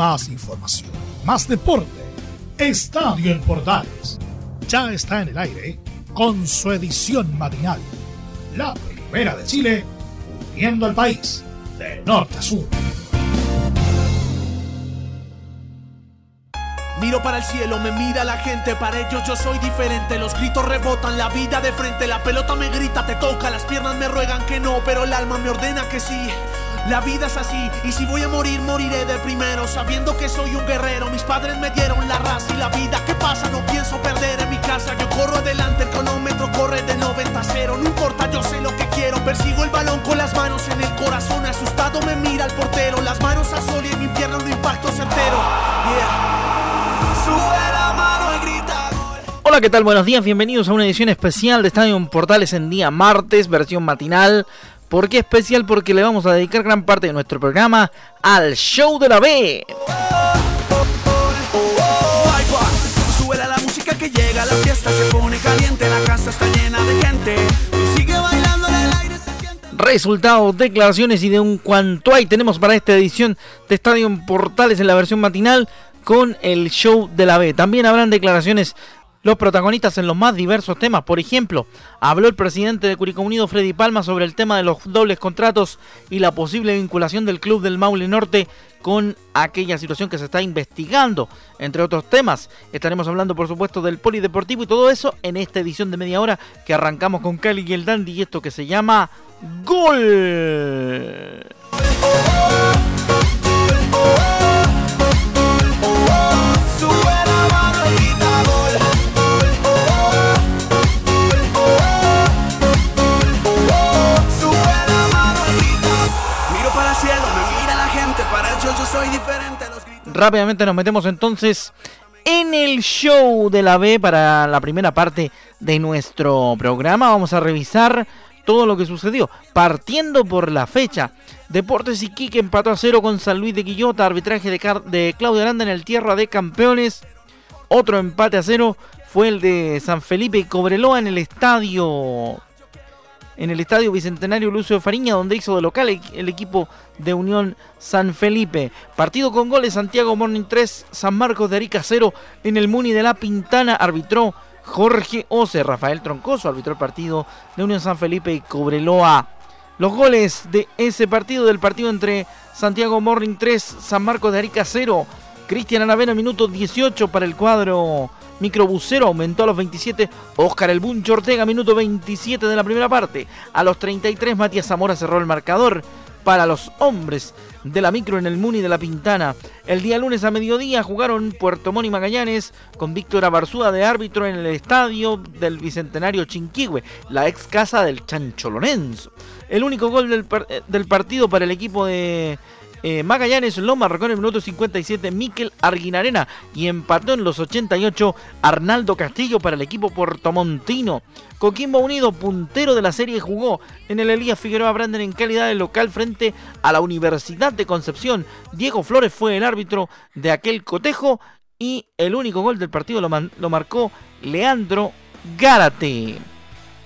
más información, más deporte. Estadio en Portales ya está en el aire con su edición matinal. La primera de Chile, uniendo al país de norte a sur. Miro para el cielo, me mira la gente, para ellos yo soy diferente. Los gritos rebotan, la vida de frente, la pelota me grita, te toca, las piernas me ruegan que no, pero el alma me ordena que sí. La vida es así, y si voy a morir, moriré de primero, sabiendo que soy un guerrero. Mis padres me dieron la raza y la vida. ¿Qué pasa? No pienso perder en mi casa. Yo corro adelante, el cronómetro corre de 90 a 0. No importa, yo sé lo que quiero. Persigo el balón con las manos en el corazón. Asustado me mira el portero, las manos a sol y en mi pierna un impacto certero. Yeah. Hola, ¿qué tal? Buenos días, bienvenidos a una edición especial de Estadio Portales en día martes, versión matinal. ¿Por qué especial? Porque le vamos a dedicar gran parte de nuestro programa al show de la B. la música que llega, la fiesta se pone caliente, la casa está llena de gente. sigue bailando en el aire, se siente. Resultados, declaraciones y de un cuanto hay tenemos para esta edición de Estadio Portales en la versión matinal con el show de la B. También habrán declaraciones los protagonistas en los más diversos temas. Por ejemplo, habló el presidente de Curicó Unido, Freddy Palma, sobre el tema de los dobles contratos y la posible vinculación del club del Maule Norte con aquella situación que se está investigando, entre otros temas. Estaremos hablando, por supuesto, del polideportivo y todo eso en esta edición de media hora que arrancamos con Cali y el Dandy y esto que se llama Gol. Rápidamente nos metemos entonces en el show de la B para la primera parte de nuestro programa. Vamos a revisar todo lo que sucedió. Partiendo por la fecha. Deportes Iquique empató a cero con San Luis de Quillota. Arbitraje de, de Claudio Aranda en el Tierra de Campeones. Otro empate a cero fue el de San Felipe y Cobreloa en el estadio en el Estadio Bicentenario Lucio Fariña, donde hizo de local el equipo de Unión San Felipe. Partido con goles Santiago Morning 3, San Marcos de Arica 0, en el Muni de la Pintana arbitró Jorge Ose, Rafael Troncoso arbitró el partido de Unión San Felipe y Cobreloa. Los goles de ese partido, del partido entre Santiago Morning 3, San Marcos de Arica 0, Cristian Anavena, minuto 18 para el cuadro Microbusero aumentó a los 27. Oscar El Buncho Ortega, minuto 27 de la primera parte. A los 33, Matías Zamora cerró el marcador para los hombres de la micro en el Muni de la Pintana. El día lunes a mediodía jugaron Puerto Montt y Magallanes con Víctor Abarzúa de árbitro en el estadio del Bicentenario Chinquihue, la ex casa del Chancho Lorenzo. El único gol del, eh, del partido para el equipo de eh, Magallanes lo marcó en el minuto 57 Miquel Arguinarena y empató en los 88 Arnaldo Castillo para el equipo portomontino. Coquimbo Unido, puntero de la serie, jugó en el Elías Figueroa Branden en calidad de local frente a la Universidad de Concepción. Diego Flores fue el árbitro de aquel cotejo y el único gol del partido lo, lo marcó Leandro Gárate.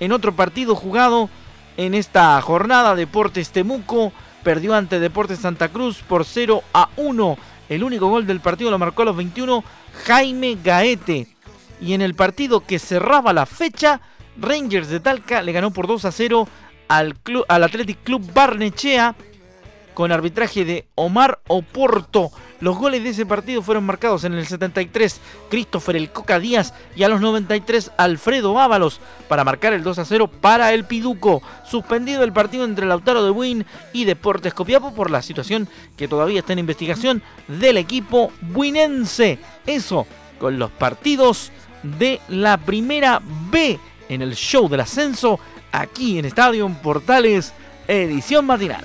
En otro partido jugado en esta jornada, Deportes Temuco perdió ante Deportes Santa Cruz por 0 a 1. El único gol del partido lo marcó a los 21 Jaime Gaete. Y en el partido que cerraba la fecha, Rangers de Talca le ganó por 2 a 0 al, club, al Athletic Club Barnechea con arbitraje de Omar Oporto. Los goles de ese partido fueron marcados en el 73 Christopher El Coca Díaz y a los 93 Alfredo Ábalos para marcar el 2 a 0 para el Piduco. Suspendido el partido entre Lautaro de Buin y Deportes Copiapo por la situación que todavía está en investigación del equipo buinense. Eso con los partidos de la primera B en el show del ascenso aquí en Estadio Portales, edición matinal.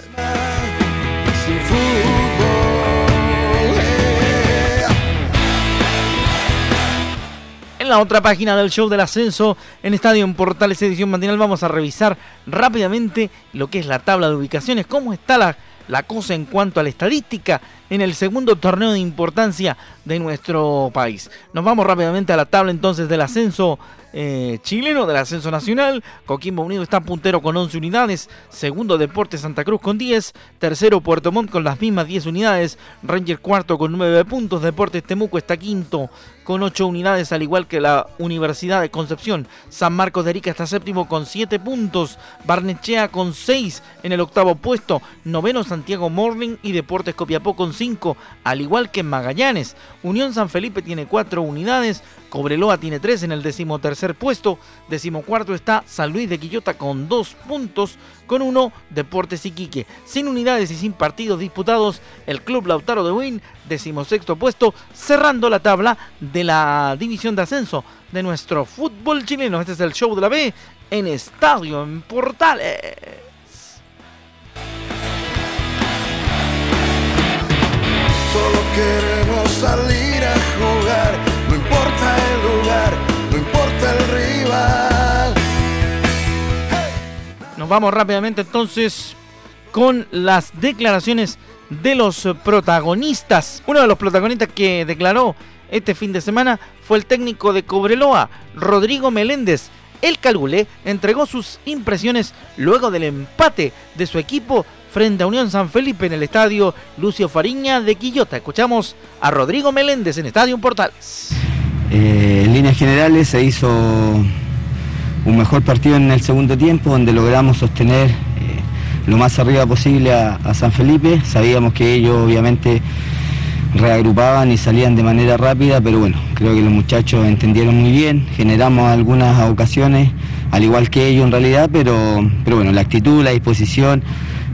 En la otra página del show del ascenso, en Estadio en Portales Edición Matinal, vamos a revisar rápidamente lo que es la tabla de ubicaciones, cómo está la, la cosa en cuanto a la estadística en el segundo torneo de importancia de nuestro país. Nos vamos rápidamente a la tabla entonces del ascenso eh, chileno del ascenso nacional. Coquimbo Unido está puntero con 11 unidades. Segundo Deportes Santa Cruz con 10. Tercero Puerto Montt con las mismas 10 unidades. Ranger cuarto con 9 puntos. Deportes Temuco está quinto con 8 unidades, al igual que la Universidad de Concepción. San Marcos de Arica está séptimo con 7 puntos. Barnechea con 6 en el octavo puesto. Noveno Santiago Morning y Deportes Copiapó con 5, al igual que Magallanes. Unión San Felipe tiene 4 unidades. Cobreloa tiene 3 en el decimotercer puesto. Decimocuarto está San Luis de Quillota con 2 puntos. Con 1 Deportes Iquique. Sin unidades y sin partidos disputados, el Club Lautaro de Win, decimosexto puesto, cerrando la tabla de la división de ascenso de nuestro fútbol chileno. Este es el show de la B en Estadio en Portales. Solo queremos salir a jugar Nos vamos rápidamente entonces con las declaraciones de los protagonistas. Uno de los protagonistas que declaró este fin de semana fue el técnico de Cobreloa, Rodrigo Meléndez. El Calule entregó sus impresiones luego del empate de su equipo frente a Unión San Felipe en el estadio Lucio Fariña de Quillota. Escuchamos a Rodrigo Meléndez en Estadio Portales. Eh, en líneas generales se hizo un mejor partido en el segundo tiempo donde logramos sostener eh, lo más arriba posible a, San Felipe. Sabíamos que ellos obviamente reagrupaban y salían de manera rápida, pero bueno, creo que los muchachos entendieron muy bien, generamos algunas ocasiones, al igual que ellos en realidad, pero, pero bueno, la actitud, la disposición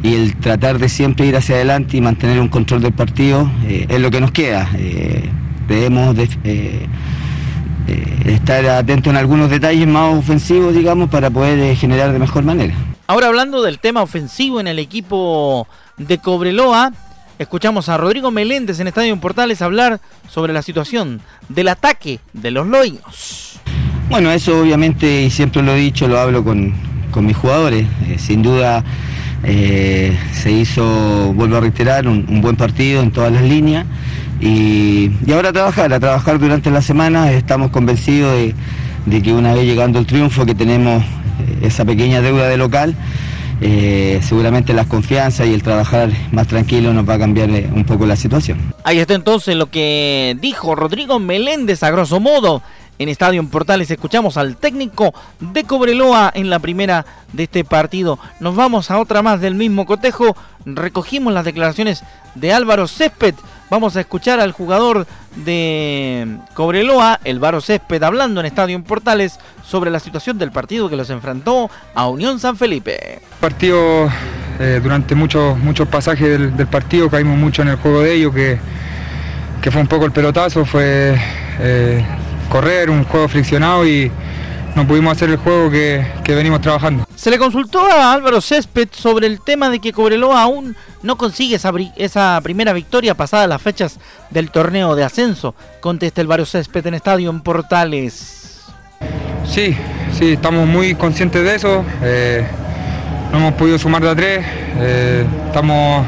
y el tratar de siempre ir hacia adelante y mantener un control del partido eh, es lo que nos queda. debemos eh, estar atento en algunos detalles más ofensivos, digamos, para poder eh, generar de mejor manera. Ahora hablando del tema ofensivo en el equipo de Cobreloa, escuchamos a Rodrigo Meléndez en Estadio en Portales hablar sobre la situación del ataque de los loinos. Bueno, eso obviamente, y siempre lo he dicho, lo hablo con, mis jugadores. Eh, sin duda se hizo, vuelvo a reiterar, un buen partido en todas las líneas. Y, ahora a trabajar, a trabajar durante la semana, estamos convencidos de, que una vez llegando el triunfo, que tenemos esa pequeña deuda de local, eh, seguramente las confianzas y el trabajar más tranquilo nos va a cambiar eh, un poco la situación. Ahí está entonces lo que dijo Rodrigo Meléndez a grosso modo en Estadio en Portales. Escuchamos al técnico de Cobreloa en la primera de este partido. Nos vamos a otra más del mismo cotejo. Recogimos las declaraciones de Álvaro Césped. Vamos a escuchar al jugador de Cobreloa, el Varo Césped, hablando en Estadio en Portales sobre la situación del partido que los enfrentó a Unión San Felipe. Partido eh, durante muchos muchos pasajes del, partido caímos mucho en el juego de ellos que, que fue un poco el pelotazo, fue eh, correr, un juego friccionado y no pudimos hacer el juego que, venimos trabajando. Se le consultó a Álvaro Césped sobre el tema de que Cobreloa aún no consigue esa, esa primera victoria pasada las fechas del torneo de ascenso. Contesta el Álvaro Césped en Estadio en Portales. Sí, sí, estamos muy conscientes de eso. Eh, no hemos podido sumar de a tres. Eh, estamos,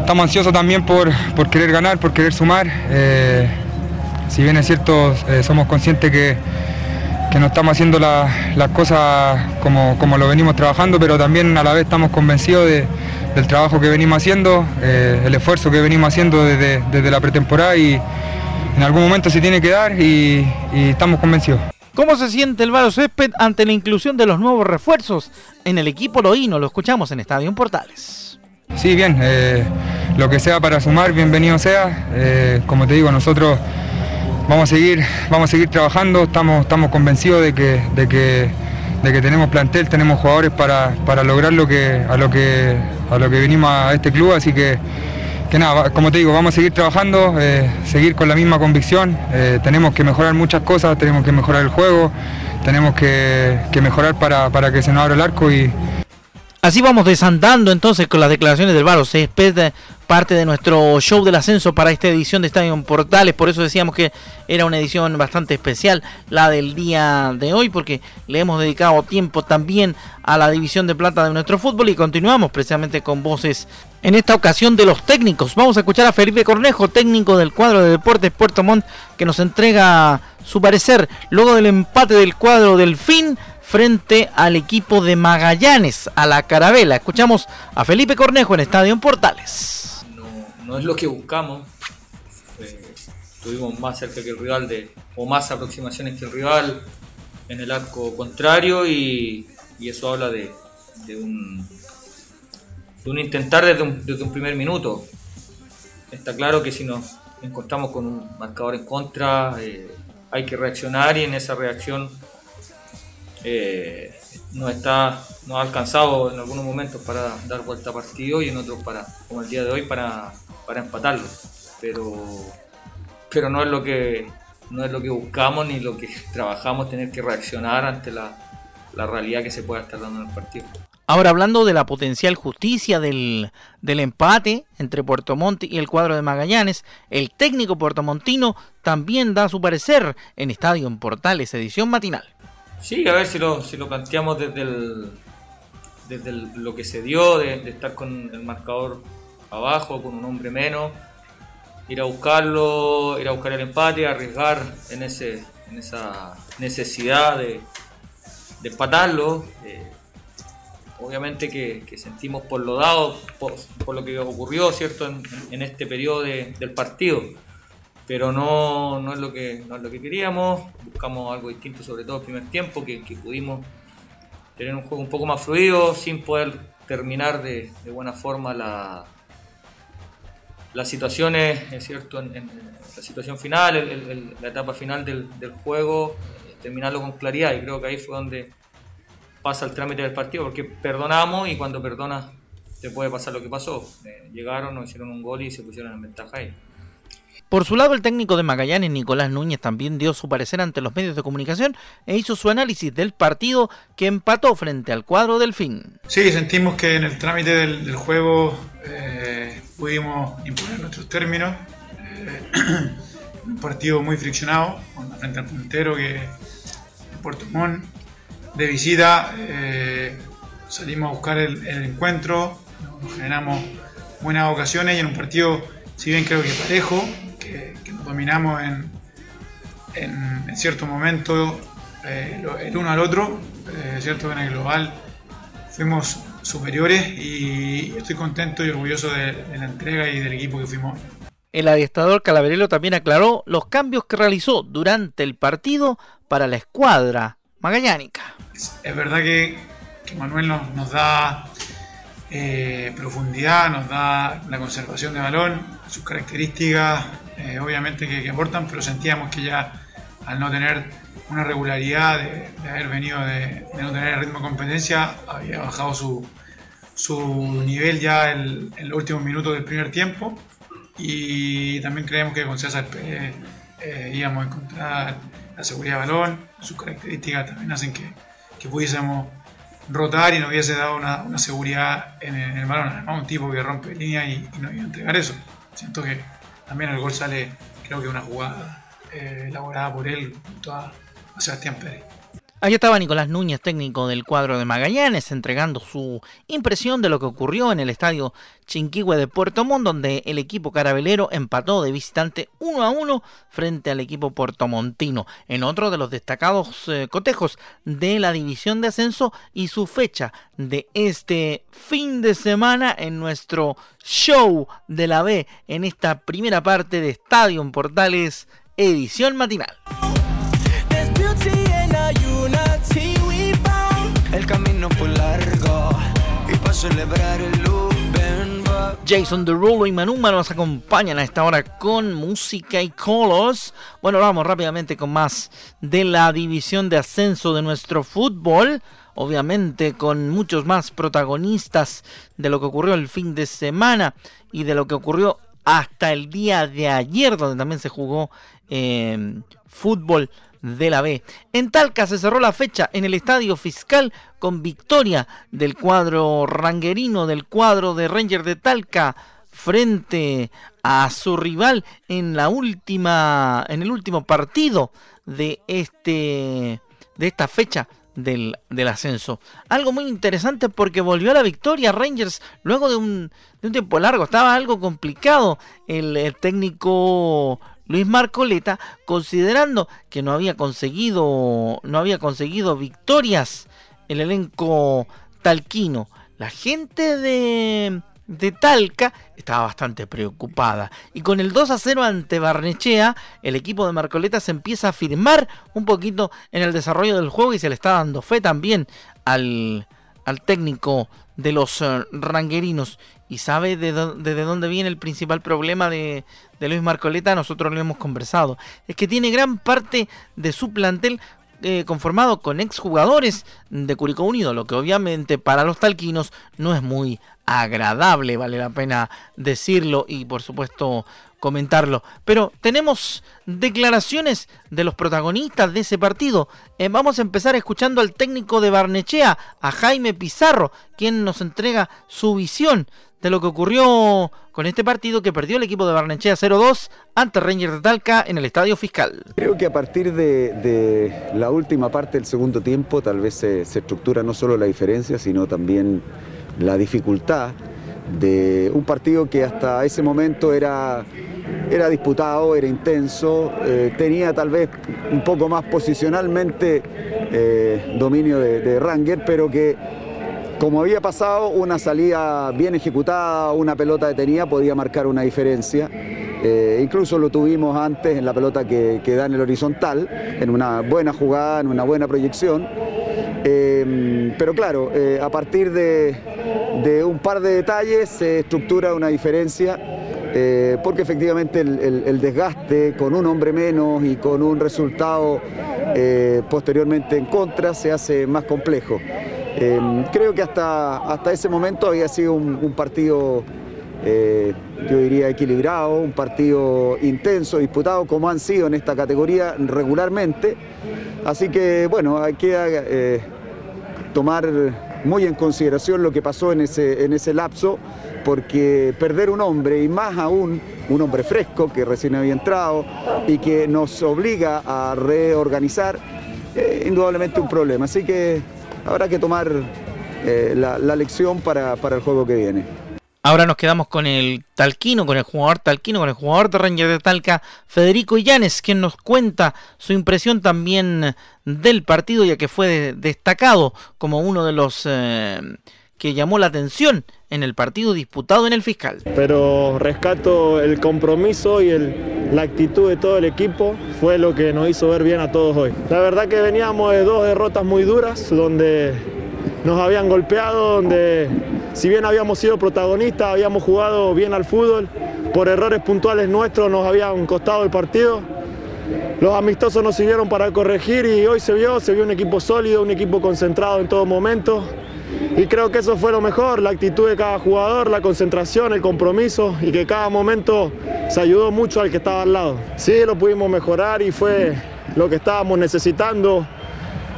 estamos ansiosos también por, querer ganar, por querer sumar. Eh, si bien es cierto, somos conscientes que que no estamos haciendo las cosas como, como, lo venimos trabajando, pero también a la vez estamos convencidos del trabajo que venimos haciendo, eh, el esfuerzo que venimos haciendo desde, la pretemporada y en algún momento se tiene que dar y, estamos convencidos. ¿Cómo se siente el Varo Césped ante la inclusión de los nuevos refuerzos en el equipo Loíno? Lo escuchamos en Estadio Portales. Sí, bien, eh, lo que sea para sumar, bienvenido sea. Eh, como te digo, nosotros vamos a seguir, vamos a seguir trabajando, estamos, estamos convencidos de que, de que, de que tenemos plantel, tenemos jugadores para, lograr lo que, a, lo que, a lo que venimos a este club, así que, que nada, como te digo, vamos a seguir trabajando, eh, seguir con la misma convicción, eh, tenemos que mejorar muchas cosas, tenemos que mejorar el juego, tenemos que, mejorar para, para que se nos abra el arco y, Así vamos desandando entonces con las declaraciones del Varo Césped, parte de nuestro show del ascenso para esta edición de Estadio Portales. Por eso decíamos que era una edición bastante especial la del día de hoy, porque le hemos dedicado tiempo también a la división de plata de nuestro fútbol y continuamos precisamente con voces en esta ocasión de los técnicos. Vamos a escuchar a Felipe Cornejo, técnico del cuadro de Deportes Puerto Montt, que nos entrega su parecer luego del empate del cuadro del fin frente al equipo de Magallanes, a la Carabela. Escuchamos a Felipe Cornejo en Estadio en Portales. No, es lo que buscamos. Eh, estuvimos más cerca que el rival de, o más aproximaciones que el rival en el arco contrario y, eso habla de, un, de un intentar desde un, primer minuto. Está claro que si nos encontramos con un marcador en contra, eh, hay que reaccionar y en esa reacción eh, está, nos ha alcanzado en algunos momentos para dar vuelta a partido y en otros para, como el día de hoy, para, para empatarlo. Pero, pero no es lo que no es lo que buscamos ni lo que trabajamos, tener que reaccionar ante la, la realidad que se pueda estar dando en el partido. Ahora hablando de la potencial justicia del, del, empate entre Puerto Montt y el cuadro de Magallanes, el técnico puertomontino también da su parecer en Estadio en Portales, edición matinal. Sí, a ver si lo, si lo planteamos desde, desde lo que se dio, de, estar con el marcador abajo, con un hombre menos, ir a buscarlo, ir a buscar el empate, arriesgar en, ese, en esa necesidad de, de empatarlo. Eh, obviamente que, sentimos por lo dado, por, lo que ocurrió cierto en este periodo del partido pero no, no, es lo que, no es lo que queríamos, buscamos algo distinto, sobre todo el primer tiempo, que, pudimos tener un juego un poco más fluido sin poder terminar de, buena forma la, las situaciones, es cierto, la situación final, la etapa final del, juego, terminarlo con claridad y creo que ahí fue donde pasa el trámite del partido, porque perdonamos y cuando perdonas te puede pasar lo que pasó. Eh, llegaron, nos hicieron un gol y se pusieron en ventaja ahí. Por su lado, el técnico de Magallanes, Nicolás Núñez, también dio su parecer ante los medios de comunicación e hizo su análisis del partido que empató frente al cuadro del fin. Sí, sentimos que en el trámite del, juego eh, pudimos imponer nuestros términos. Eh, un partido muy friccionado, frente al puntero que Puerto Montt. De visita eh, salimos a buscar el, encuentro, nos generamos buenas ocasiones y en un partido, si bien creo que parejo, dominamos en, en, cierto momento eh, el uno al otro. Eh, cierto que en el global fuimos superiores y estoy contento y orgulloso de, la entrega y del equipo que fuimos. El adiestrador Calaverelo también aclaró los cambios que realizó durante el partido para la escuadra magallánica. Es verdad que, Manuel nos, nos da eh, profundidad, nos da la conservación de balón, sus características eh, obviamente que, aportan, pero sentíamos que ya al no tener una regularidad de, haber venido de, no tener el ritmo de competencia, había bajado su, su nivel ya en los últimos minutos del primer tiempo y también creemos que con César Pérez eh, íbamos a encontrar la seguridad de balón, sus características también hacen que, que pudiésemos rotar y nos hubiese dado una, una seguridad en el, balón. Un tipo que rompe línea y, y nos iba a entregar eso. Siento que también el gol sale, creo que una jugada eh, elaborada por él junto a, Sebastián Pérez. Ahí estaba Nicolás Núñez, técnico del cuadro de Magallanes, entregando su impresión de lo que ocurrió en el estadio Chinquihue de Puerto Montt, donde el equipo carabelero empató de visitante 1 a 1 frente al equipo puertomontino, en otro de los destacados eh, cotejos de la división de ascenso y su fecha de este fin de semana en nuestro show de la B en esta primera parte de Estadio en Portales, edición matinal. El camino fue largo y para celebrar el Jason Derulo y Manuma nos acompañan a esta hora con música y colors. Bueno, vamos rápidamente con más de la división de ascenso de nuestro fútbol. Obviamente con muchos más protagonistas de lo que ocurrió el fin de semana y de lo que ocurrió hasta el día de ayer, donde también se jugó eh, fútbol de la B. En Talca se cerró la fecha en el Estadio Fiscal con victoria del cuadro ranguerino, del cuadro de Ranger de Talca frente a su rival en la última en el último partido de este de esta fecha del, ascenso. Algo muy interesante porque volvió a la victoria Rangers luego de un, de un tiempo largo. Estaba algo complicado el técnico Luis Marcoleta, considerando que no había conseguido, no había conseguido victorias el elenco talquino. La gente de, de Talca estaba bastante preocupada. Y con el 2 a 0 ante Barnechea, el equipo de Marcoleta se empieza a firmar un poquito en el desarrollo del juego y se le está dando fe también al, al técnico de los eh, ranguerinos. ¿Y sabe de, de, dónde viene el principal problema de, de Luis Marcoleta? Nosotros lo hemos conversado. Es que tiene gran parte de su plantel eh, conformado con exjugadores de Curicó Unido, lo que obviamente para los talquinos no es muy agradable, vale la pena decirlo y por supuesto comentarlo. Pero tenemos declaraciones de los protagonistas de ese partido. Eh, vamos a empezar escuchando al técnico de Barnechea, a Jaime Pizarro, quien nos entrega su visión de lo que ocurrió con este partido que perdió el equipo de Barnechea 0-2 ante Rangers de Talca en el Estadio Fiscal. Creo que a partir de, la última parte del segundo tiempo tal vez se, estructura no solo la diferencia, sino también la dificultad de un partido que hasta ese momento era, era disputado, era intenso, eh, tenía tal vez un poco más posicionalmente eh, dominio de, de Ranger, pero que como había pasado, una salida bien ejecutada, una pelota detenida podía marcar una diferencia. Eh, incluso lo tuvimos antes en la pelota que, da en el horizontal, en una buena jugada, en una buena proyección. Eh, pero claro, eh, a partir de, un par de detalles se estructura una diferencia, porque efectivamente el, desgaste con un hombre menos y con un resultado posteriormente en contra se hace más complejo. Em, creo que hasta, hasta ese momento había sido un, partido, eh, yo diría, equilibrado, un partido intenso, disputado como han sido en esta categoría regularmente. Así que, bueno, hay que eh, tomar muy en consideración lo que pasó en ese, en ese lapso, porque perder un hombre, y más aún un hombre fresco que recién había entrado y que nos obliga a reorganizar, es indudablemente un problema. Así que habrá que tomar eh, la, lección para, el juego que viene. Ahora nos quedamos con el talquino, con el jugador talquino, con el jugador de Ranger de Talca, Federico Illanes, quien nos cuenta su impresión también del partido, ya que fue destacado como uno de los eh, que llamó la atención en el partido disputado en el fiscal. Pero rescato el compromiso y la actitud de todo el equipo, fue lo que nos hizo ver bien a todos hoy. La verdad que veníamos de dos derrotas muy duras, donde nos habían golpeado, donde si bien habíamos sido protagonistas, habíamos jugado bien al fútbol, por errores puntuales nuestros nos habían costado el partido. Los amistosos nos sirvieron para corregir y hoy se vio, se vio un equipo sólido, un equipo concentrado en todo momento. Y creo que eso fue lo mejor, la actitud de cada jugador, la concentración, el compromiso y que cada momento se ayudó mucho al que estaba al lado. Sí, lo pudimos mejorar y fue lo que estábamos necesitando,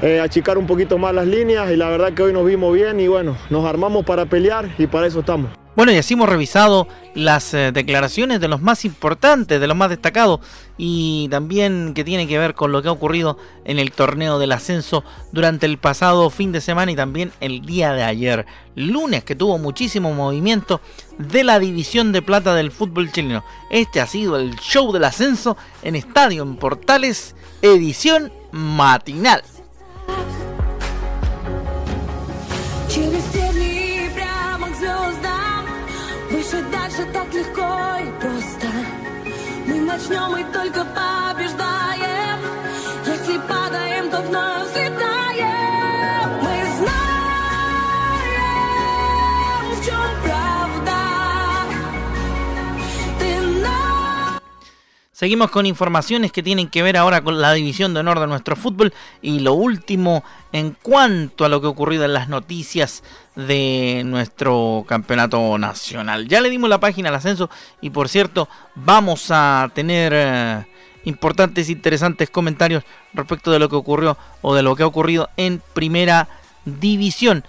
eh, achicar un poquito más las líneas y la verdad que hoy nos vimos bien y bueno, nos armamos para pelear y para eso estamos. Bueno, y así hemos revisado las eh, declaraciones de los más importantes, de los más destacados, y también que tiene que ver con lo que ha ocurrido en el torneo del ascenso durante el pasado fin de semana y también el día de ayer, lunes, que tuvo muchísimo movimiento de la división de plata del fútbol chileno. Este ha sido el show del ascenso en Estadio en Portales, edición matinal. Начнем и только побеждаем. Если падаем, то вновь Seguimos con informaciones que tienen que ver ahora con la división de honor de nuestro fútbol y lo último en cuanto a lo que ha ocurrido en las noticias de nuestro campeonato nacional. Ya le dimos la página al ascenso y por cierto vamos a tener eh, importantes, interesantes comentarios respecto de lo que ocurrió o de lo que ha ocurrido en primera división.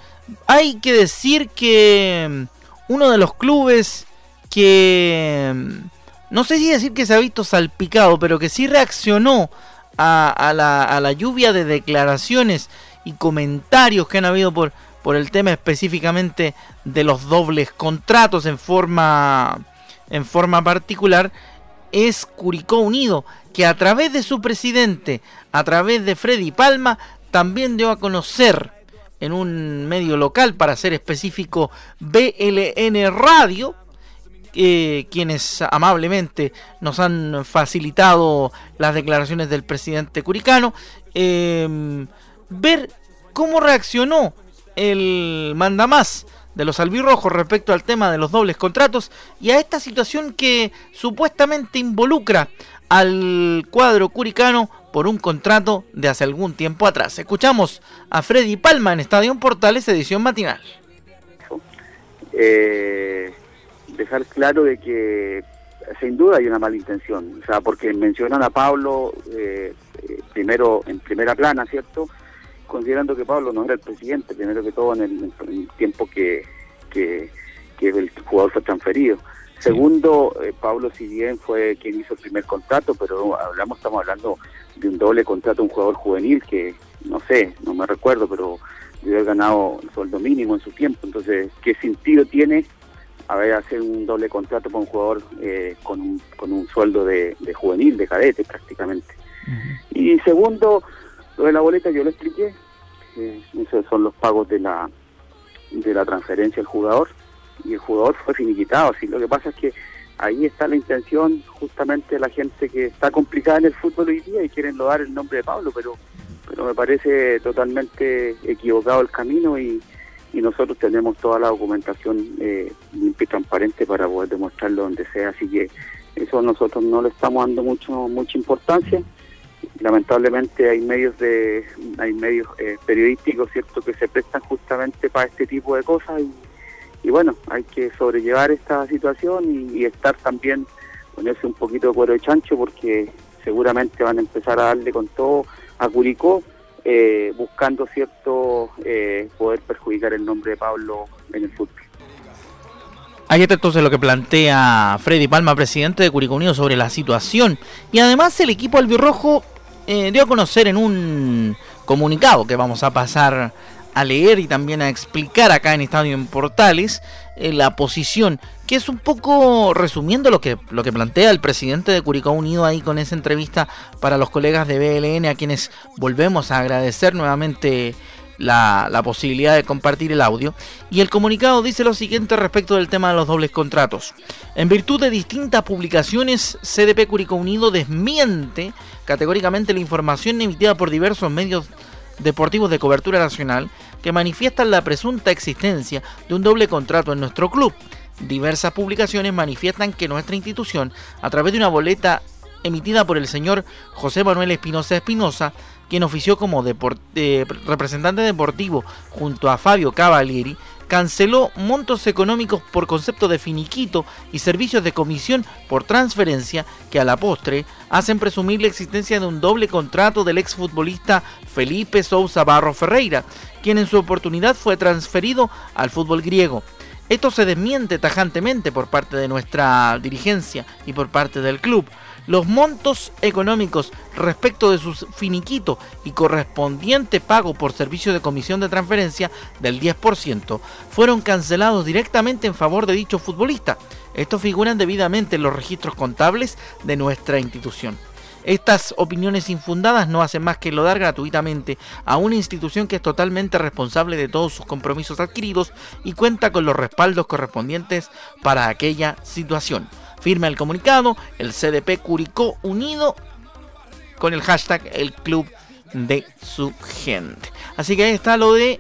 Hay que decir que mm, uno de los clubes que mm, no sé si decir que se ha visto salpicado, pero que sí reaccionó a, la, lluvia de declaraciones y comentarios que han habido por, por el tema específicamente de los dobles contratos en forma, en forma particular, es Curicó Unido, que a través de su presidente, a través de Freddy Palma, también dio a conocer en un medio local, para ser específico, BLN Radio, eh, quienes amablemente nos han facilitado las declaraciones del presidente curicano, em, ver cómo reaccionó el mandamás de los albirrojos respecto al tema de los dobles contratos y a esta situación que supuestamente involucra al cuadro curicano por un contrato de hace algún tiempo atrás. Escuchamos a Freddy Palma en Estadio Portales, edición matinal. Eh, dejar claro de que sin duda hay una mala intención, o sea, porque mencionan a Pablo eh, eh, primero en primera plana, ¿cierto? Considerando que Pablo no era el presidente, primero que todo en el, tiempo que, que, el jugador fue transferido. Segundo, eh, Pablo si bien fue quien hizo el primer contrato, pero hablamos, estamos hablando de un doble contrato un jugador juvenil que, no sé, no me recuerdo, pero debe haber ganado el sueldo mínimo en su tiempo. Entonces, ¿qué sentido tiene haber hacer un doble contrato con un jugador eh, con, un, con un sueldo de, juvenil, de cadete prácticamente? Y segundo, lo de la boleta yo lo expliqué, eh, esos son los pagos de la, de la transferencia del jugador y el jugador fue finiquitado. Así, lo que pasa es que ahí está la intención justamente de la gente que está complicada en el fútbol hoy día y quieren lodar el nombre de Pablo, pero, pero me parece totalmente equivocado el camino y, y nosotros tenemos toda la documentación eh, limpia y transparente para poder demostrarlo donde sea, así que eso nosotros no le estamos dando mucho mucha importancia. Lamentablemente hay medios de hay medios eh, periodísticos, cierto, que se prestan justamente para este tipo de cosas y y bueno, hay que sobrellevar esta situación y, estar también, ponerse un poquito de cuero de chancho porque seguramente van a empezar a darle con todo a Curicó, eh, buscando cierto eh, poder perjudicar el nombre de Pablo en el fútbol. Ahí está entonces lo que plantea Freddy Palma, presidente de Curicó Unido, sobre la situación. Y además el equipo albirrojo eh, dio a conocer en un comunicado que vamos a pasar a leer y también a explicar acá en Estadio en Portales la posición, que es un poco resumiendo lo que, lo que plantea el presidente de Curicó Unido ahí con esa entrevista para los colegas de BLN, a quienes volvemos a agradecer nuevamente la, la, posibilidad de compartir el audio. Y el comunicado dice lo siguiente respecto del tema de los dobles contratos. En virtud de distintas publicaciones, CDP Curicó Unido desmiente categóricamente la información emitida por diversos medios deportivos de cobertura nacional que manifiestan la presunta existencia de un doble contrato en nuestro club. Diversas publicaciones manifiestan que nuestra institución, a través de una boleta emitida por el señor José Manuel Espinosa Espinosa, quien ofició como eh, representante deportivo junto a Fabio Cavalieri, canceló montos económicos por concepto de finiquito y servicios de comisión por transferencia que a la postre hacen presumir la existencia de un doble contrato del exfutbolista Felipe Sousa Barro Ferreira, quien en su oportunidad fue transferido al fútbol griego. Esto se desmiente tajantemente por parte de nuestra dirigencia y por parte del club, los montos económicos respecto de su finiquito y correspondiente pago por servicio de comisión de transferencia del 10% fueron cancelados directamente en favor de dicho futbolista. Estos figuran debidamente en los registros contables de nuestra institución. Estas opiniones infundadas no hacen más que lodar gratuitamente a una institución que es totalmente responsable de todos sus compromisos adquiridos y cuenta con los respaldos correspondientes para aquella situación. Firma el comunicado el CDP Curicó Unido con el hashtag el club de su gente. Así que ahí está lo de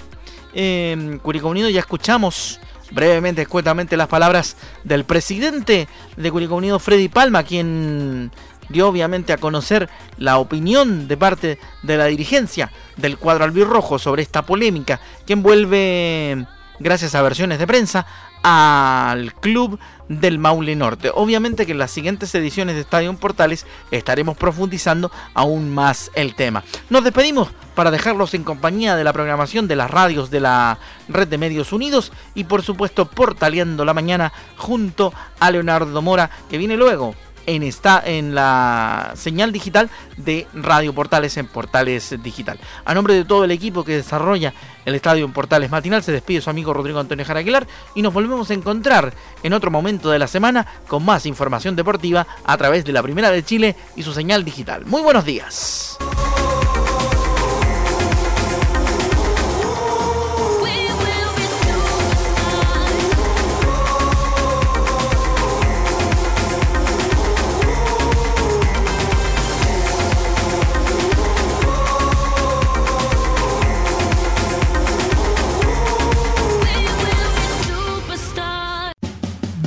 eh, Curicó Unido. Ya escuchamos brevemente, escuetamente las palabras del presidente de Curicó Unido, Freddy Palma, quien dio obviamente a conocer la opinión de parte de la dirigencia del cuadro albirrojo sobre esta polémica que envuelve, gracias a versiones de prensa, al club del Maule Norte. Obviamente que en las siguientes ediciones de Estadio Portales estaremos profundizando aún más el tema. Nos despedimos para dejarlos en compañía de la programación de las radios de la Red de Medios Unidos y por supuesto portaleando la mañana junto a Leonardo Mora que viene luego en, esta, en la señal digital de Radio Portales en Portales Digital. A nombre de todo el equipo que desarrolla el estadio en Portales Matinal, se despide su amigo Rodrigo Antonio Jaraquilar y nos volvemos a encontrar en otro momento de la semana con más información deportiva a través de la Primera de Chile y su señal digital. Muy buenos días.